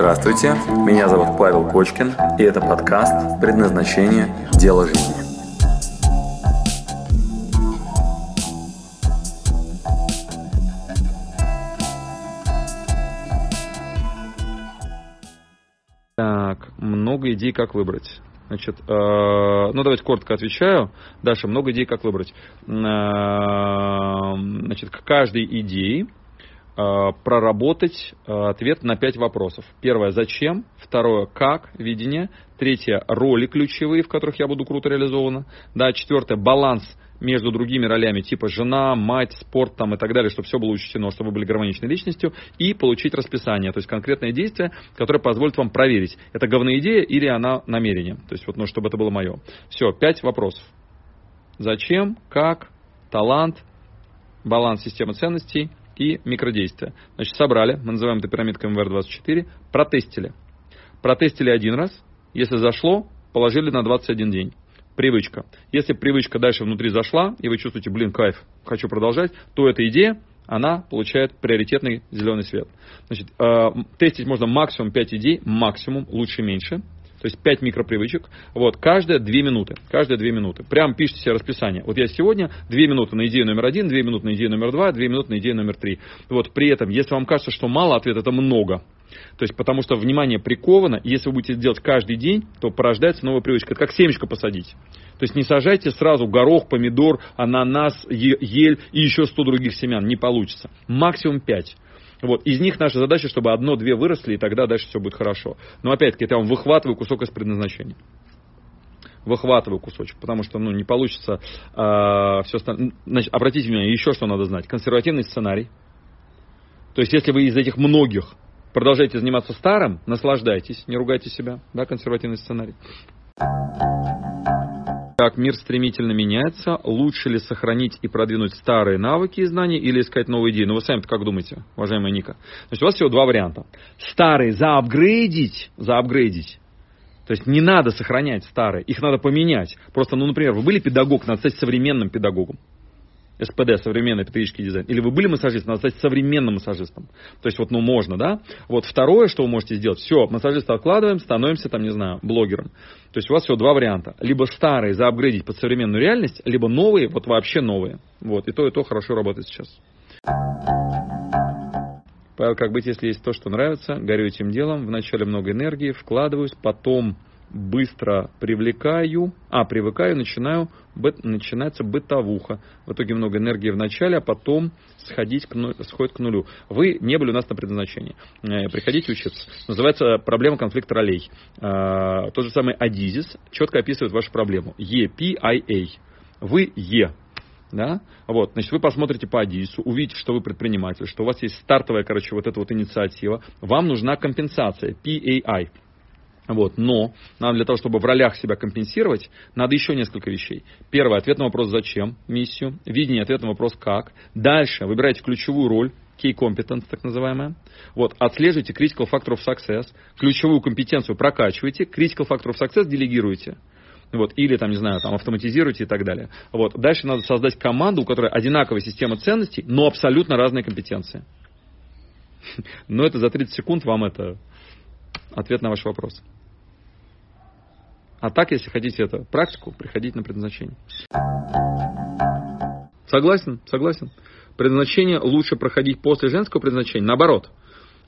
Здравствуйте, меня зовут Павел Кочкин, и это подкаст «Предназначение. Дело жизни». Так, много идей, как выбрать. Значит, э, ну давайте коротко отвечаю. Даша, много идей, как выбрать. Э, значит, к каждой идее проработать э, ответ на пять вопросов. Первое, зачем? Второе, как, видение. Третье, роли ключевые, в которых я буду круто реализована. Да, четвертое, баланс между другими ролями, типа жена, мать, спорт там и так далее, чтобы все было учтено, чтобы вы были гармоничной личностью, и получить расписание, то есть конкретное действие, которое позволит вам проверить, это говная идея или она намерение, то есть вот, ну, чтобы это было мое. Все, пять вопросов. Зачем, как, талант, баланс системы ценностей и микродействия. Значит, собрали, мы называем это пирамидкой МВР-24, протестили. Протестили один раз, если зашло, положили на 21 день привычка. Если привычка дальше внутри зашла, и вы чувствуете, блин, кайф, хочу продолжать, то эта идея, она получает приоритетный зеленый свет. Значит, э, тестить можно максимум 5 идей, максимум, лучше меньше. То есть 5 микропривычек. Вот, каждая 2 минуты. Каждая 2 минуты. Прям пишите себе расписание. Вот я сегодня 2 минуты на идею номер 1, 2 минуты на идею номер 2, 2 минуты на идею номер 3. Вот при этом, если вам кажется, что мало, ответ это много. То есть, потому что внимание приковано, и если вы будете делать каждый день, то порождается новая привычка. Это как семечко посадить. То есть не сажайте сразу горох, помидор, ананас, ель и еще 100 других семян. Не получится. Максимум 5. Вот. Из них наша задача, чтобы одно-две выросли, и тогда дальше все будет хорошо. Но опять-таки, я вам выхватываю кусок из предназначения. Выхватываю кусочек, потому что ну, не получится э, все остальное. Значит, обратите внимание, еще что надо знать. Консервативный сценарий. То есть, если вы из этих многих продолжаете заниматься старым, наслаждайтесь, не ругайте себя, да, консервативный сценарий. Как мир стремительно меняется, лучше ли сохранить и продвинуть старые навыки и знания или искать новые идеи? Ну вы сами как думаете, уважаемая Ника? Значит, у вас всего два варианта. Старые заапгрейдить, заапгрейдить. То есть не надо сохранять старые, их надо поменять. Просто, ну, например, вы были педагог, надо стать современным педагогом. СПД, современный педагогический дизайн, или вы были массажистом, надо стать современным массажистом. То есть вот, ну, можно, да? Вот второе, что вы можете сделать, все, массажиста откладываем, становимся, там, не знаю, блогером. То есть у вас всего два варианта. Либо старые заапгрейдить под современную реальность, либо новые, вот вообще новые. Вот, и то, и то хорошо работает сейчас. Павел, как быть, если есть то, что нравится, горю этим делом, вначале много энергии, вкладываюсь, потом быстро привлекаю, а, привыкаю, начинаю, быт, начинается бытовуха. В итоге много энергии в начале, а потом сходить к, сходит к нулю. Вы не были у нас на предназначении. Э, приходите учиться. Называется проблема конфликта ролей. Э, тот же самый Адизис четко описывает вашу проблему. EPIA. Вы Е, да? Вот, значит, вы посмотрите по Адису, увидите, что вы предприниматель, что у вас есть стартовая, короче, вот эта вот инициатива. Вам нужна компенсация, PAI. Вот, но нам для того, чтобы в ролях себя компенсировать, надо еще несколько вещей. Первый ответ на вопрос «зачем?» миссию. Видение, ответ на вопрос «как?». Дальше выбирайте ключевую роль, key competence, так называемая. Вот, отслеживайте critical factor of success, ключевую компетенцию прокачивайте, critical factor of success делегируйте. Вот, или там, не знаю, там автоматизируйте и так далее. Вот. Дальше надо создать команду, у которой одинаковая система ценностей, но абсолютно разные компетенции. Но это за 30 секунд вам это ответ на ваш вопрос. А так, если хотите это практику, приходите на предназначение. Согласен? Согласен. Предназначение лучше проходить после женского предназначения. Наоборот.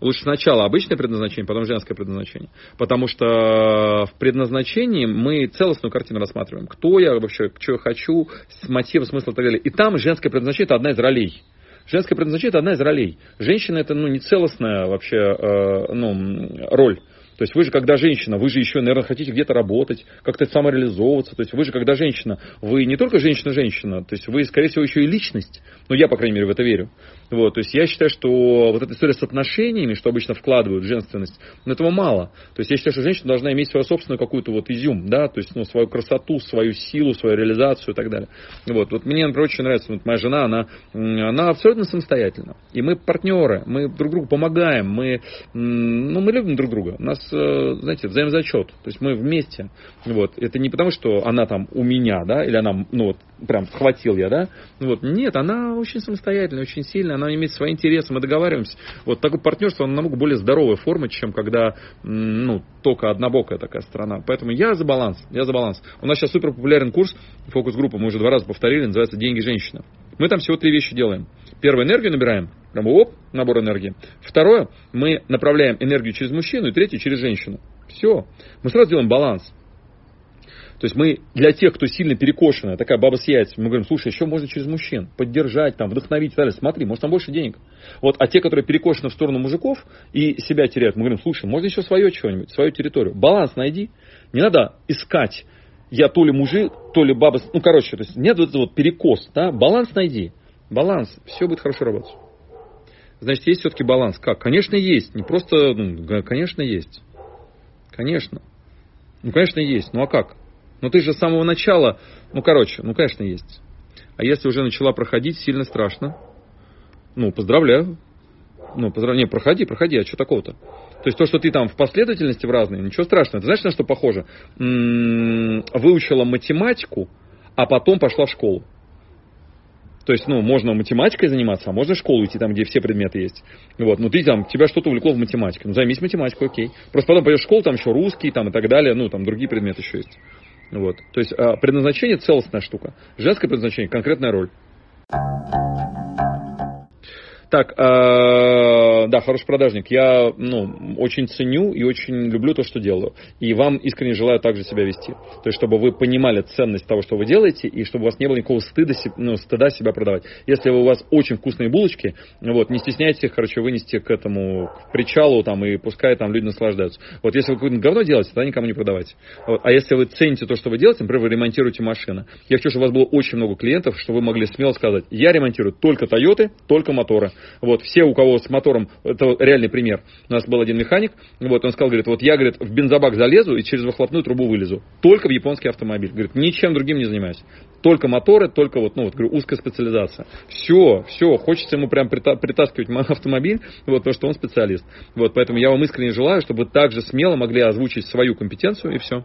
Лучше сначала обычное предназначение, потом женское предназначение. Потому что в предназначении мы целостную картину рассматриваем. Кто я вообще, что я хочу, мотив, смысл и так далее. И там женское предназначение – это одна из ролей. Женское предназначение – это одна из ролей. Женщина – это ну, не целостная вообще э, ну, роль. То есть вы же, когда женщина, вы же еще, наверное, хотите где-то работать, как-то самореализовываться. То есть вы же, когда женщина, вы не только женщина-женщина, то есть вы, скорее всего, еще и личность. Ну, я, по крайней мере, в это верю. Вот, то есть я считаю, что вот эта история с отношениями, что обычно вкладывают в женственность, ну, этого мало. То есть я считаю, что женщина должна иметь свою собственную какую-то вот изюм, да, то есть, ну, свою красоту, свою силу, свою реализацию и так далее. Вот, вот мне, например, очень нравится, вот моя жена, она, она абсолютно самостоятельна. И мы партнеры, мы друг другу помогаем, мы, ну, мы любим друг друга. У нас знаете, взаимозачет. То есть мы вместе. Вот. Это не потому, что она там у меня, да, или она, ну вот, прям схватил я, да. Вот. Нет, она очень самостоятельная, очень сильная, она имеет свои интересы, мы договариваемся. Вот такое партнерство, оно намного более здоровая форма, чем когда, ну, только однобокая такая страна. Поэтому я за баланс, я за баланс. У нас сейчас супер популярен курс фокус-группа, мы уже два раза повторили, называется «Деньги женщина». Мы там всего три вещи делаем. Первое, энергию набираем, прям оп, набор энергии. Второе, мы направляем энергию через мужчину, и третье, через женщину. Все. Мы сразу делаем баланс. То есть мы для тех, кто сильно перекошенная, такая баба с яйцами, мы говорим, слушай, еще можно через мужчин поддержать, там, вдохновить и так далее. Смотри, может там больше денег. Вот, а те, которые перекошены в сторону мужиков и себя теряют, мы говорим, слушай, можно еще свое чего-нибудь, свою территорию. Баланс найди. Не надо искать, я то ли мужик, то ли баба. Ну, короче, то есть нет вот вот перекос, да, баланс найди. Баланс, все будет хорошо работать. Значит, есть все-таки баланс. Как? Конечно, есть. Не просто, ну, конечно, есть. Конечно. Ну, конечно, есть. Ну, а как? Ну ты же с самого начала, ну короче, ну конечно есть. А если уже начала проходить, сильно страшно. Ну, поздравляю. Ну. Не, проходи, проходи, а что такого-то? То есть то, что ты там в последовательности в разные, ничего страшного. Ты знаешь, на что похоже? М-м, выучила математику, а потом пошла в школу. То есть, ну, можно математикой заниматься, а можно в школу идти, там, где все предметы есть. Вот, ну, ты там, тебя что-то увлекло в математике. Ну, займись математикой, окей. Просто потом пойдешь в школу, там еще русский, там, и так далее, ну, там, другие предметы еще есть. Вот. То есть а, предназначение целостная штука. Женское предназначение конкретная роль. Так, э, да, хороший продажник. Я ну, очень ценю и очень люблю то, что делаю. И вам искренне желаю также себя вести. То есть, чтобы вы понимали ценность того, что вы делаете, и чтобы у вас не было никакого стыда, ну, стыда себя продавать. Если у вас очень вкусные булочки, вот, не стесняйтесь их, короче, вынести к этому к причалу, там, и пускай там люди наслаждаются. Вот, если вы какое-то говно делаете, тогда никому не продавайте. Вот. А если вы цените то, что вы делаете, например, вы ремонтируете машины. Я хочу, чтобы у вас было очень много клиентов, чтобы вы могли смело сказать, я ремонтирую только Тойоты, только моторы. Вот, все, у кого с мотором, это реальный пример. У нас был один механик, вот, он сказал, говорит, вот я, говорит, в бензобак залезу и через выхлопную трубу вылезу. Только в японский автомобиль. Говорит, ничем другим не занимаюсь. Только моторы, только вот, ну, вот, говорю, узкая специализация. Все, все, хочется ему прям притаскивать автомобиль, вот, потому что он специалист. Вот, поэтому я вам искренне желаю, чтобы вы также смело могли озвучить свою компетенцию и все.